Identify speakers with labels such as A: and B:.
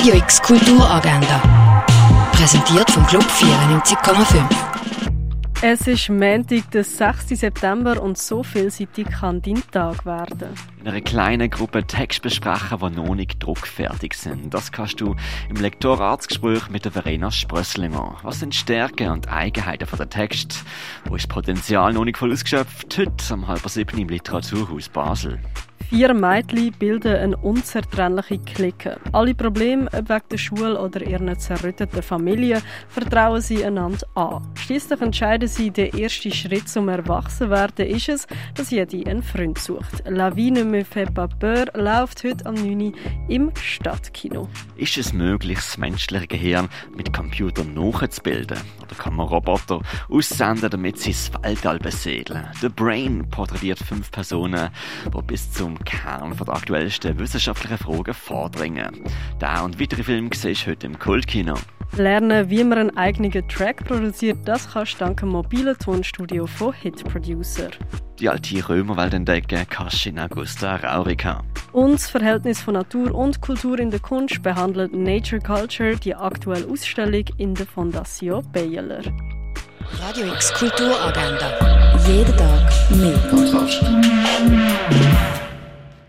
A: Radio X Kulturagenda. Präsentiert vom Club 94,5.
B: Es ist Montag, der 6. September und so vielseitig kann dein Tag werden.
C: In einer kleinen Gruppe Text besprechen, die noch nicht druckfertig sind. Das kannst du im Lektoratsgespräch mit der Verena Sprösslinger. Was sind Stärken und Eigenheiten von der Text? Wo ist das Potenzial noch nicht voll ausgeschöpft? Heute am halb sieben im Literaturhaus Basel.
B: Vier Mädchen bilden eine unzertrennliche Clique. Alle Probleme, ob wegen der Schule oder ihren zerrütteten Familie, vertrauen sie einander an. Schließlich entscheiden sie, der erste Schritt zum Erwachsenwerden ist es, dass jede einen Freund sucht. La vie ne me fait pas peur läuft heute am 9. Uhr im Stadtkino.
C: Ist es möglich, das menschliche Gehirn mit Computern nachzubilden? Oder kann man Roboter aussenden, damit sie das Weltall besiedeln? The Brain porträtiert fünf Personen, die bis zum Kern der aktuellsten wissenschaftlichen Fragen vordringen. Der und weitere Filme siehst du heute im Kultkino.
B: Lernen, wie man einen eigenen Track produziert, das kannst du dank dem mobilen Tonstudio von Hit Producer.
C: Die alte Römerwelt entdecken kannst in Augusta Raurica.
B: Und das Verhältnis von Natur und Kultur in der Kunst behandelt Nature Culture die aktuelle Ausstellung in der Fondation Baylor.
A: Radio X Kulturagenda. Jeden Tag mehr.